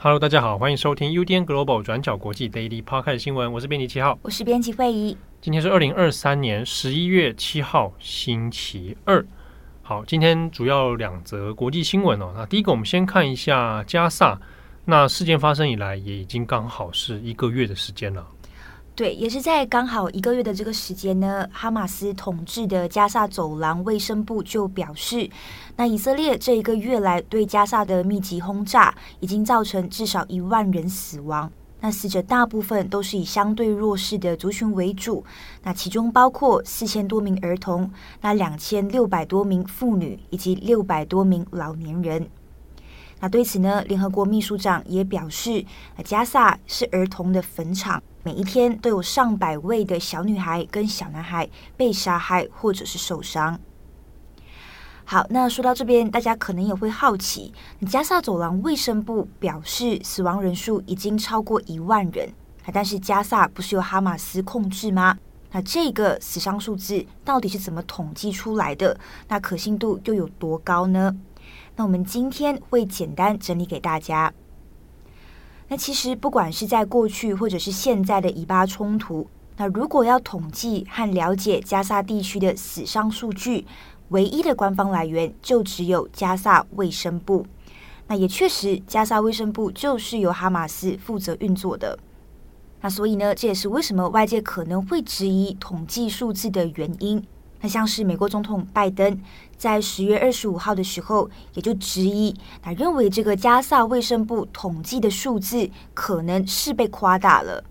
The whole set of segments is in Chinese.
Hello，大家好，欢迎收听 UDN Global 转角国际 Daily Podcast 新闻，我是编辑七号，我是编辑慧仪。今天是二零二三年十一月七号，星期二。好，今天主要两则国际新闻哦。那第一个，我们先看一下加萨。那事件发生以来，也已经刚好是一个月的时间了。对，也是在刚好一个月的这个时间呢，哈马斯统治的加萨走廊卫生部就表示，那以色列这一个月来对加萨的密集轰炸，已经造成至少一万人死亡。那死者大部分都是以相对弱势的族群为主，那其中包括四千多名儿童，那两千六百多名妇女以及六百多名老年人。那对此呢，联合国秘书长也表示，加萨是儿童的坟场，每一天都有上百位的小女孩跟小男孩被杀害或者是受伤。好，那说到这边，大家可能也会好奇，加萨走廊卫生部表示死亡人数已经超过一万人，但是加萨不是由哈马斯控制吗？那这个死伤数字到底是怎么统计出来的？那可信度又有多高呢？那我们今天会简单整理给大家。那其实不管是在过去或者是现在的以巴冲突，那如果要统计和了解加萨地区的死伤数据，唯一的官方来源就只有加萨卫生部，那也确实，加萨卫生部就是由哈马斯负责运作的。那所以呢，这也是为什么外界可能会质疑统计数字的原因。那像是美国总统拜登在十月二十五号的时候，也就质疑，他认为这个加萨卫生部统计的数字可能是被夸大了。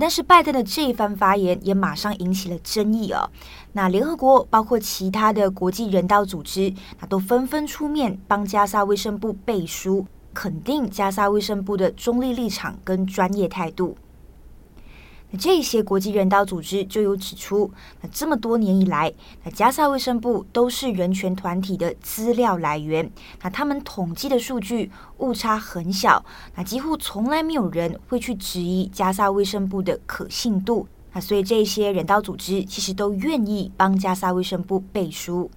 但是拜登的这一番发言也马上引起了争议啊。那联合国包括其他的国际人道组织，那都纷纷出面帮加沙卫生部背书，肯定加沙卫生部的中立立场跟专业态度。这些国际人道组织就有指出，那这么多年以来，那加萨卫生部都是人权团体的资料来源，那他们统计的数据误差很小，那几乎从来没有人会去质疑加萨卫生部的可信度，那所以这些人道组织其实都愿意帮加萨卫生部背书。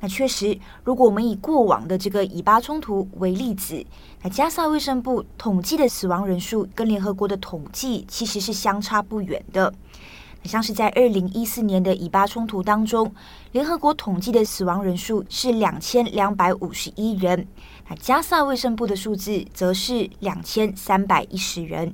那确实，如果我们以过往的这个以巴冲突为例子，那加萨卫生部统计的死亡人数跟联合国的统计其实是相差不远的。像是在二零一四年的以巴冲突当中，联合国统计的死亡人数是两千两百五十一人，那加萨卫生部的数字则是两千三百一十人。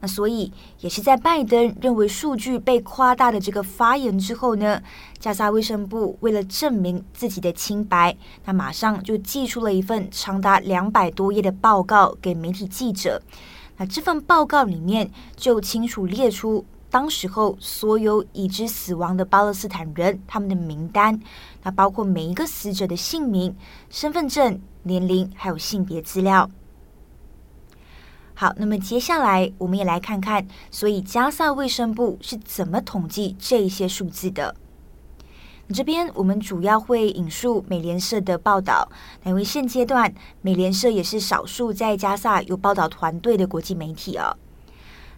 那所以也是在拜登认为数据被夸大的这个发言之后呢，加沙卫生部为了证明自己的清白，那马上就寄出了一份长达两百多页的报告给媒体记者。那这份报告里面就清楚列出当时候所有已知死亡的巴勒斯坦人他们的名单，那包括每一个死者的姓名、身份证、年龄还有性别资料。好，那么接下来我们也来看看，所以加萨卫生部是怎么统计这些数字的？这边我们主要会引述美联社的报道，因为现阶段美联社也是少数在加萨有报道团队的国际媒体哦。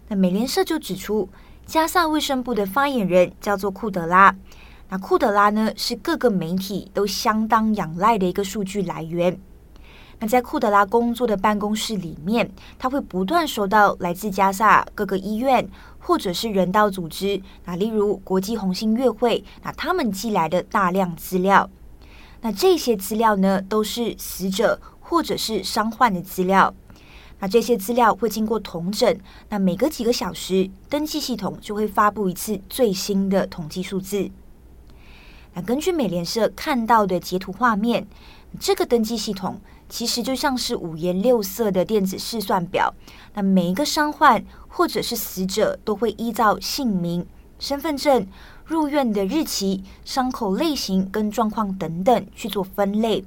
那美联社就指出，加萨卫生部的发言人叫做库德拉，那库德拉呢是各个媒体都相当仰赖的一个数据来源。那在库德拉工作的办公室里面，他会不断收到来自加萨各个医院或者是人道组织，那例如国际红星月会，那他们寄来的大量资料。那这些资料呢，都是死者或者是伤患的资料。那这些资料会经过统整，那每隔几个小时，登记系统就会发布一次最新的统计数字。那根据美联社看到的截图画面，这个登记系统。其实就像是五颜六色的电子试算表，那每一个伤患或者是死者都会依照姓名、身份证、入院的日期、伤口类型跟状况等等去做分类。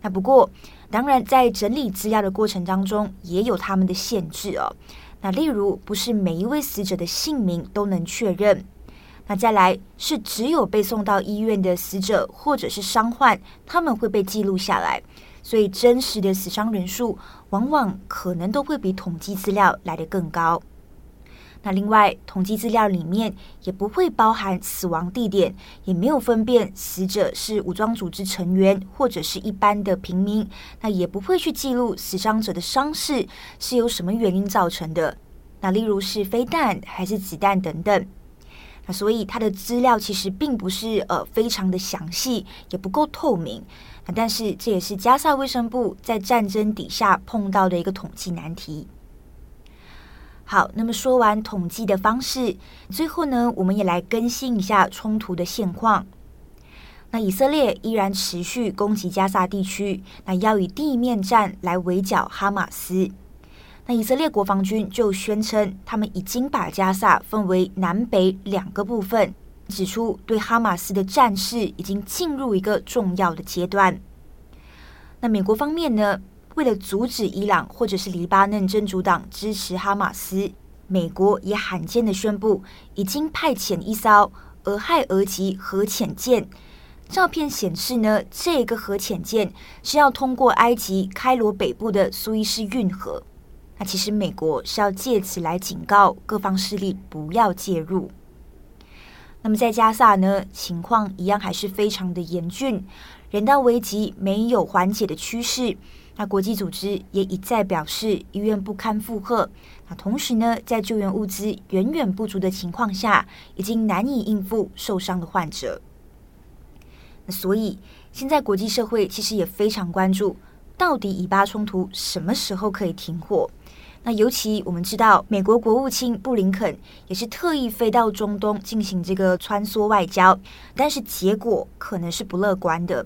那不过，当然在整理资料的过程当中，也有他们的限制哦。那例如，不是每一位死者的姓名都能确认。那再来是只有被送到医院的死者或者是伤患，他们会被记录下来，所以真实的死伤人数往往可能都会比统计资料来得更高。那另外，统计资料里面也不会包含死亡地点，也没有分辨死者是武装组织成员或者是一般的平民，那也不会去记录死伤者的伤势是由什么原因造成的，那例如是飞弹还是子弹等等。所以它的资料其实并不是呃非常的详细，也不够透明。但是这也是加萨卫生部在战争底下碰到的一个统计难题。好，那么说完统计的方式，最后呢，我们也来更新一下冲突的现况。那以色列依然持续攻击加萨地区，那要以地面战来围剿哈马斯。那以色列国防军就宣称，他们已经把加萨分为南北两个部分，指出对哈马斯的战事已经进入一个重要的阶段。那美国方面呢？为了阻止伊朗或者是黎巴嫩真主党支持哈马斯，美国也罕见的宣布，已经派遣一艘俄亥俄级核潜舰。照片显示呢，这个核潜舰是要通过埃及开罗北部的苏伊士运河。那其实美国是要借此来警告各方势力不要介入。那么在加萨呢，情况一样还是非常的严峻，人道危机没有缓解的趋势。那国际组织也一再表示，医院不堪负荷。那同时呢，在救援物资远远不足的情况下，已经难以应付受伤的患者。那所以，现在国际社会其实也非常关注，到底以巴冲突什么时候可以停火？那尤其我们知道，美国国务卿布林肯也是特意飞到中东进行这个穿梭外交，但是结果可能是不乐观的。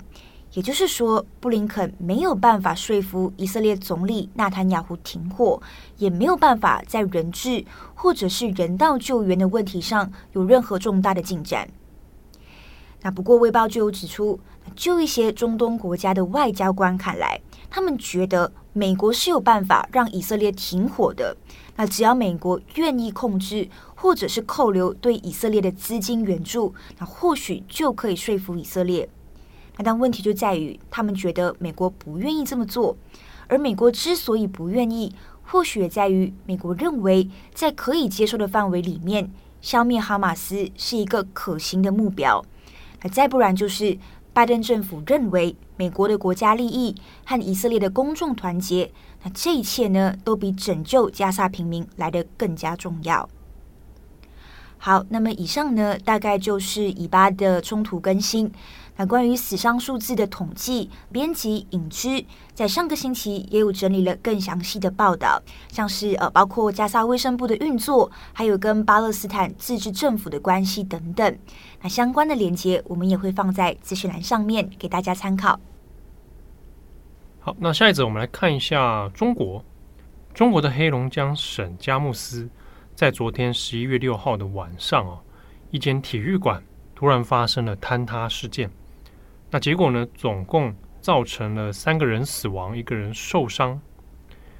也就是说，布林肯没有办法说服以色列总理纳坦雅胡停火，也没有办法在人质或者是人道救援的问题上有任何重大的进展。那不过，《卫报》就有指出，就一些中东国家的外交官看来，他们觉得美国是有办法让以色列停火的。那只要美国愿意控制或者是扣留对以色列的资金援助，那或许就可以说服以色列。那但问题就在于，他们觉得美国不愿意这么做，而美国之所以不愿意，或许也在于美国认为，在可以接受的范围里面，消灭哈马斯是一个可行的目标。那再不然就是，拜登政府认为美国的国家利益和以色列的公众团结，那这一切呢，都比拯救加沙平民来得更加重要。好，那么以上呢，大概就是以巴的冲突更新。那关于死伤数字的统计，编辑影之在上个星期也有整理了更详细的报道，像是呃包括加沙卫生部的运作，还有跟巴勒斯坦自治政府的关系等等。那相关的连接我们也会放在资讯栏上面给大家参考。好，那下一则我们来看一下中国，中国的黑龙江省佳木斯在昨天十一月六号的晚上哦，一间体育馆突然发生了坍塌事件。那结果呢？总共造成了三个人死亡，一个人受伤。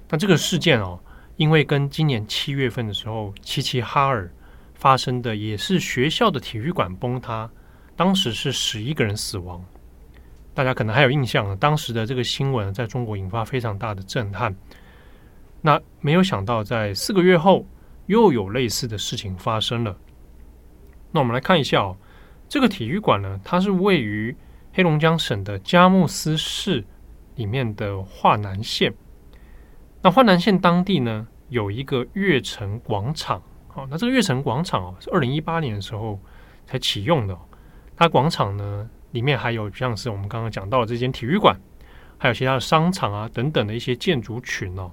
那这个事件哦，因为跟今年七月份的时候齐齐哈尔发生的也是学校的体育馆崩塌，当时是十一个人死亡。大家可能还有印象，当时的这个新闻在中国引发非常大的震撼。那没有想到，在四个月后又有类似的事情发生了。那我们来看一下哦，这个体育馆呢，它是位于。黑龙江省的佳木斯市里面的华南县，那华南县当地呢，有一个悦城广场，好，那这个悦城广场哦是二零一八年的时候才启用的。它广场呢里面还有像是我们刚刚讲到的这间体育馆，还有其他的商场啊等等的一些建筑群哦。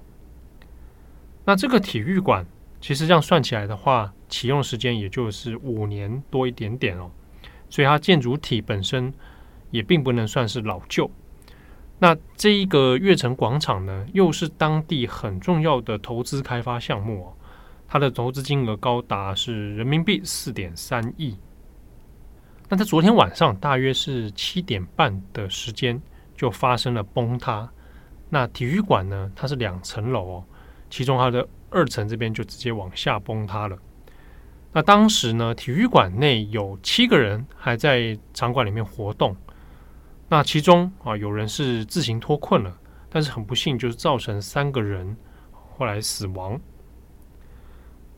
那这个体育馆其实这样算起来的话，启用时间也就是五年多一点点哦，所以它建筑体本身。也并不能算是老旧。那这一个悦城广场呢，又是当地很重要的投资开发项目哦。它的投资金额高达是人民币四点三亿。那在昨天晚上大约是七点半的时间，就发生了崩塌。那体育馆呢，它是两层楼哦，其中它的二层这边就直接往下崩塌了。那当时呢，体育馆内有七个人还在场馆里面活动。那其中啊，有人是自行脱困了，但是很不幸，就是造成三个人后来死亡。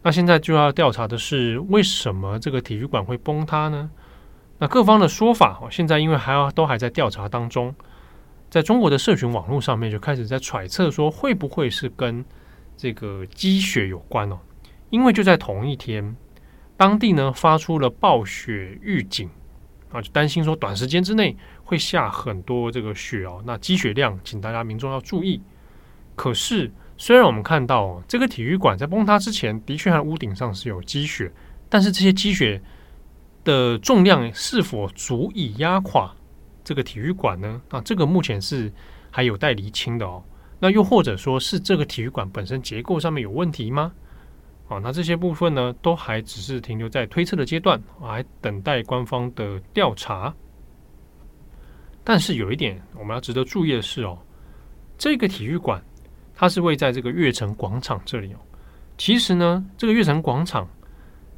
那现在就要调查的是，为什么这个体育馆会崩塌呢？那各方的说法，现在因为还要都还在调查当中，在中国的社群网络上面就开始在揣测说，会不会是跟这个积雪有关哦？因为就在同一天，当地呢发出了暴雪预警啊，就担心说短时间之内会下很多这个雪哦，那积雪量，请大家民众要注意。可是虽然我们看到，这个体育馆在崩塌之前的确，它屋顶上是有积雪，但是这些积雪。的重量是否足以压垮这个体育馆呢？啊，这个目前是还有待厘清的哦。那又或者说是这个体育馆本身结构上面有问题吗？啊，那这些部分呢，都还只是停留在推测的阶段，还等待官方的调查。但是有一点我们要值得注意的是哦，这个体育馆它是位在这个悦城广场这里哦。其实呢，这个悦城广场。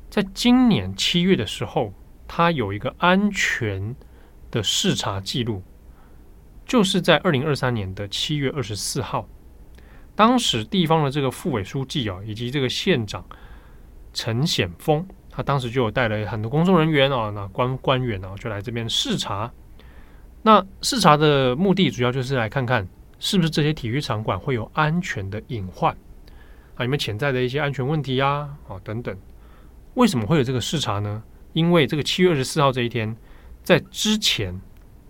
在今年七月的时候，它有一个安全的视察记录，就是在二零二三年的七月二十四号，当时地方的这个副委书记啊，以及这个县长陈显峰，他当时就有带了很多工作人员啊，那官官员啊，就来这边视察。那视察的目的主要就是来看看是不是这些体育场馆会有安全的隐患啊，有没有潜在的一些安全问题呀，啊等等。为什么会有这个视察呢？因为这个七月二十四号这一天，在之前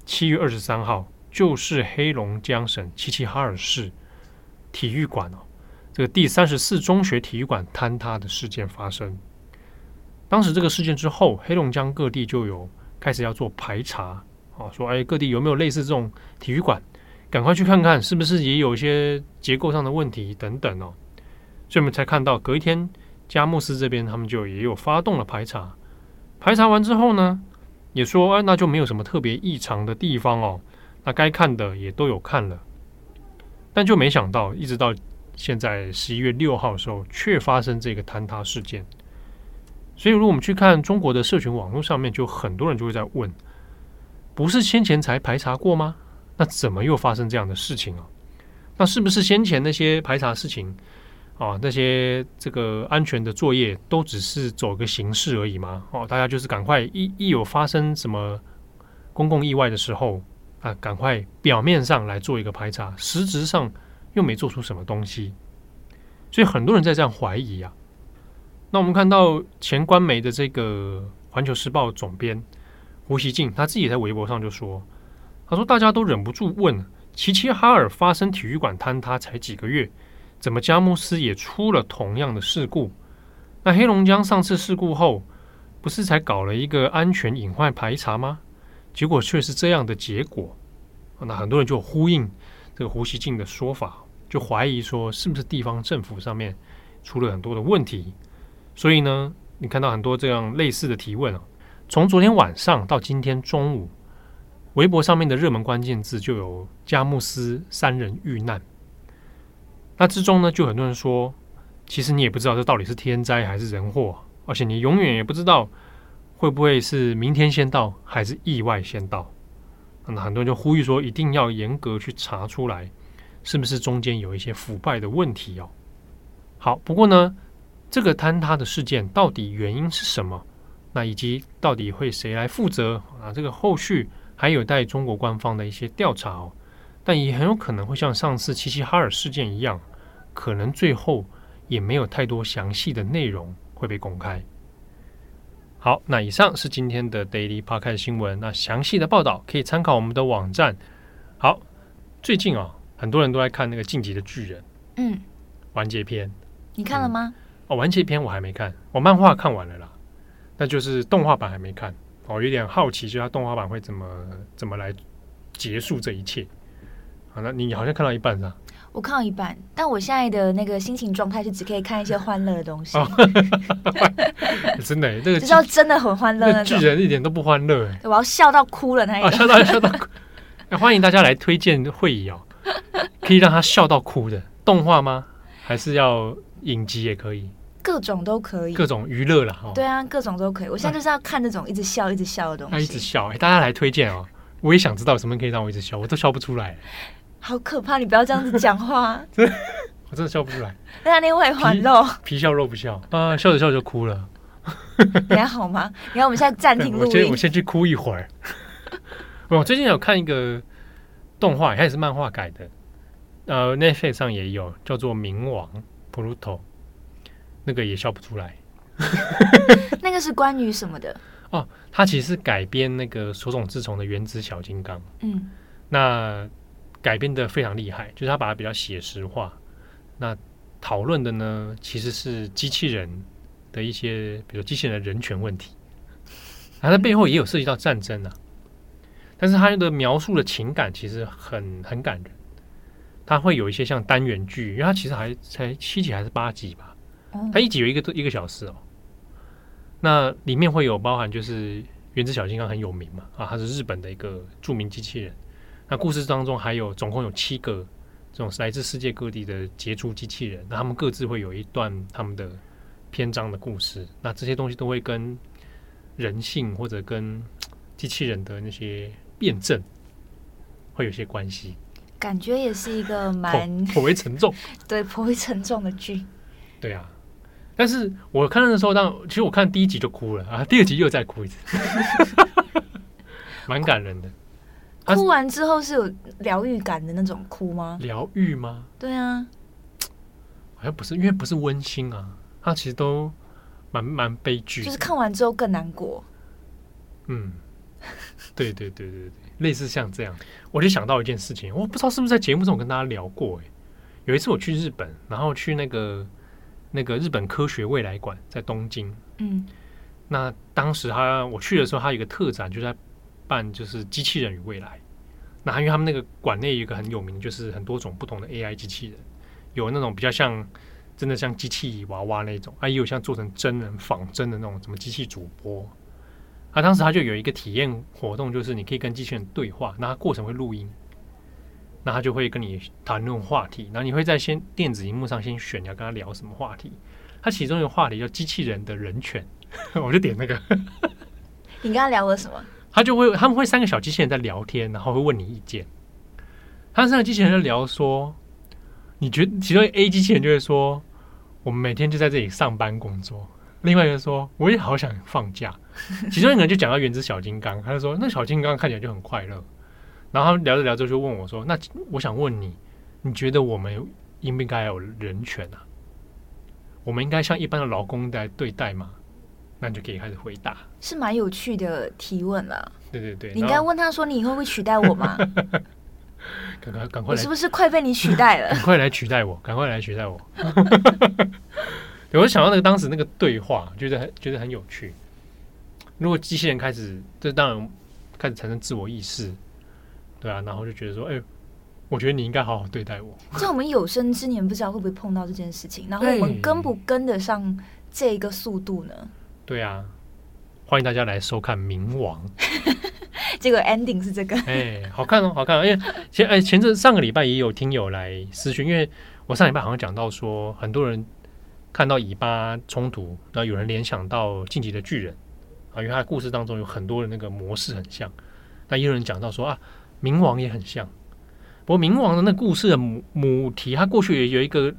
七月二十三号，就是黑龙江省齐齐哈尔市体育馆哦，这个第三十四中学体育馆坍塌的事件发生。当时这个事件之后，黑龙江各地就有开始要做排查，啊，说哎，各地有没有类似这种体育馆，赶快去看看是不是也有一些结构上的问题等等哦。所以我们才看到隔一天。佳木斯这边，他们就也有发动了排查，排查完之后呢，也说，哎，那就没有什么特别异常的地方哦，那该看的也都有看了，但就没想到，一直到现在十一月六号的时候，却发生这个坍塌事件。所以，如果我们去看中国的社群网络上面，就很多人就会在问：不是先前才排查过吗？那怎么又发生这样的事情啊？那是不是先前那些排查事情？啊，那些这个安全的作业都只是走个形式而已吗？哦，大家就是赶快一一有发生什么公共意外的时候啊，赶快表面上来做一个排查，实质上又没做出什么东西，所以很多人在这样怀疑啊。那我们看到前官媒的这个《环球时报》总编胡锡进，他自己在微博上就说：“他说大家都忍不住问，齐齐哈尔发生体育馆坍塌才几个月。”怎么佳木斯也出了同样的事故？那黑龙江上次事故后，不是才搞了一个安全隐患排查吗？结果却是这样的结果。那很多人就呼应这个胡锡进的说法，就怀疑说是不是地方政府上面出了很多的问题？所以呢，你看到很多这样类似的提问啊。从昨天晚上到今天中午，微博上面的热门关键字就有佳木斯三人遇难。那之中呢，就很多人说，其实你也不知道这到底是天灾还是人祸，而且你永远也不知道会不会是明天先到还是意外先到。那很多人就呼吁说，一定要严格去查出来，是不是中间有一些腐败的问题哦。好，不过呢，这个坍塌的事件到底原因是什么？那以及到底会谁来负责啊？这个后续还有待中国官方的一些调查哦。但也很有可能会像上次齐齐哈尔事件一样，可能最后也没有太多详细的内容会被公开。好，那以上是今天的 Daily Podcast 新闻。那详细的报道可以参考我们的网站。好，最近啊、哦，很多人都在看那个《晋级的巨人》，嗯，完结篇，你看了吗？嗯、哦，完结篇我还没看，我漫画看完了啦，那就是动画版还没看。哦，有点好奇，就它动画版会怎么怎么来结束这一切。好，那你好像看到一半是吧？我看到一半，但我现在的那个心情状态是只可以看一些欢乐的东西。真的，这个就是要真的很欢乐。巨人一点都不欢乐，我要笑到哭了那一种。笑到笑到哭。欢迎大家来推荐会议哦，可以让他笑到哭的动画吗？还是要影集也可以？各种都可以，各种娱乐啦。哦，对啊，各种都可以。我现在就是要看那种一直笑、一直笑的东西。他一直笑，哎，大家来推荐哦。我也想知道什么可以让我一直笑，我都笑不出来。好可怕！你不要这样子讲话。真的，我真的笑不出来。那另外一环肉皮笑肉不笑啊，笑着笑着就哭了。你还好吗？你看我们现在暂停录音。我先我先去哭一会儿。我最近有看一个动画，它也是漫画改的。呃，Netflix 上也有叫做《冥王》（Pluto），那个也笑不出来。那个是关于什么的？哦，它其实是改编那个手冢治虫的《原子小金刚》。嗯，那改编的非常厉害，就是他把它比较写实化。那讨论的呢，其实是机器人的一些，比如机器人的人权问题。它的背后也有涉及到战争啊，但是它的描述的情感其实很很感人。它会有一些像单元剧，因为它其实还才七集还是八集吧，它一集有一个一个小时哦。那里面会有包含就是原子小金刚很有名嘛啊，它是日本的一个著名机器人。那故事当中还有总共有七个这种来自世界各地的杰出机器人，那他们各自会有一段他们的篇章的故事。那这些东西都会跟人性或者跟机器人的那些辩证会有些关系。感觉也是一个蛮颇为沉重，对，颇为沉重的剧。对啊，但是我看的时候，当其实我看第一集就哭了啊，第二集又再哭一次，蛮感人的。哭完之后是有疗愈感的那种哭吗？疗愈吗？对啊，好像不是，因为不是温馨啊，它其实都蛮蛮悲剧，就是看完之后更难过。嗯，对对对对对。类似像这样，我就想到一件事情，我不知道是不是在节目中我跟大家聊过。哎，有一次我去日本，然后去那个那个日本科学未来馆在东京。嗯，那当时他我去的时候，他有一个特展，就在办就是机器人与未来。那因为他们那个馆内有一个很有名，就是很多种不同的 AI 机器人，有那种比较像真的像机器娃娃那种，啊，也有像做成真人仿真的那种什么机器主播。啊、当时他就有一个体验活动，就是你可以跟机器人对话，那他过程会录音，那他就会跟你谈论话题，然后你会在先电子荧幕上先选你要跟他聊什么话题。他其中一个话题叫机器人的人权，我就点那个。你跟他聊了什么？他就会他们会三个小机器人在聊天，然后会问你意见。他三个机器人在聊说，你觉得其中 A 机器人就会说，我们每天就在这里上班工作。另外一个说，我也好想放假。其中一个人就讲到原子小金刚，他就说那小金刚看起来就很快乐。然后他聊着聊着就问我说：“那我想问你，你觉得我们应不应该有人权啊？我们应该像一般的劳工来对待吗？”那你就可以开始回答，是蛮有趣的提问了。对对对，你应该问他说：“你以后会取代我吗？”赶 快赶快，我是不是快被你取代了？赶快来取代我！赶快来取代我！我就想到那个当时那个对话，觉得很觉得很有趣。如果机器人开始，这当然开始产生自我意识，对啊，然后就觉得说，哎，我觉得你应该好好对待我。在我们有生之年，不知道会不会碰到这件事情，然后我们跟不跟得上这个速度呢？对啊，欢迎大家来收看《冥王》。结果 ending 是这个，哎，好看哦，好看哦。因为前哎前阵上个礼拜也有听友来私讯，因为我上礼拜好像讲到说很多人。看到以巴冲突，然后有人联想到《进击的巨人》啊，因为他的故事当中有很多的那个模式很像。那也有人讲到说啊，冥王也很像。不过冥王的那故事的母母题，它过去也有一个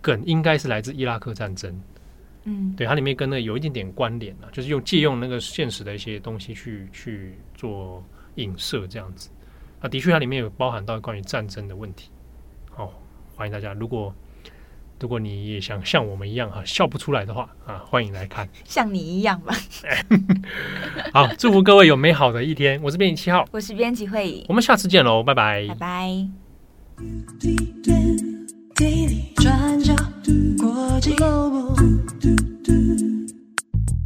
梗，应该是来自伊拉克战争。嗯，对，它里面跟那个有一点点关联啊，就是用借用那个现实的一些东西去去做影射这样子。啊，的确，它里面有包含到关于战争的问题。好，欢迎大家，如果。如果你也想像我们一样哈笑不出来的话啊，欢迎来看，像你一样吧。好，祝福各位有美好的一天。我是编辑七号，我是编辑慧仪，我们下次见喽，拜拜，拜拜。转角国际，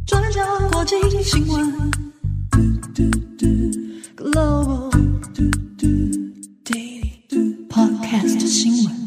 转角国际新闻。Global Daily Podcast 新闻。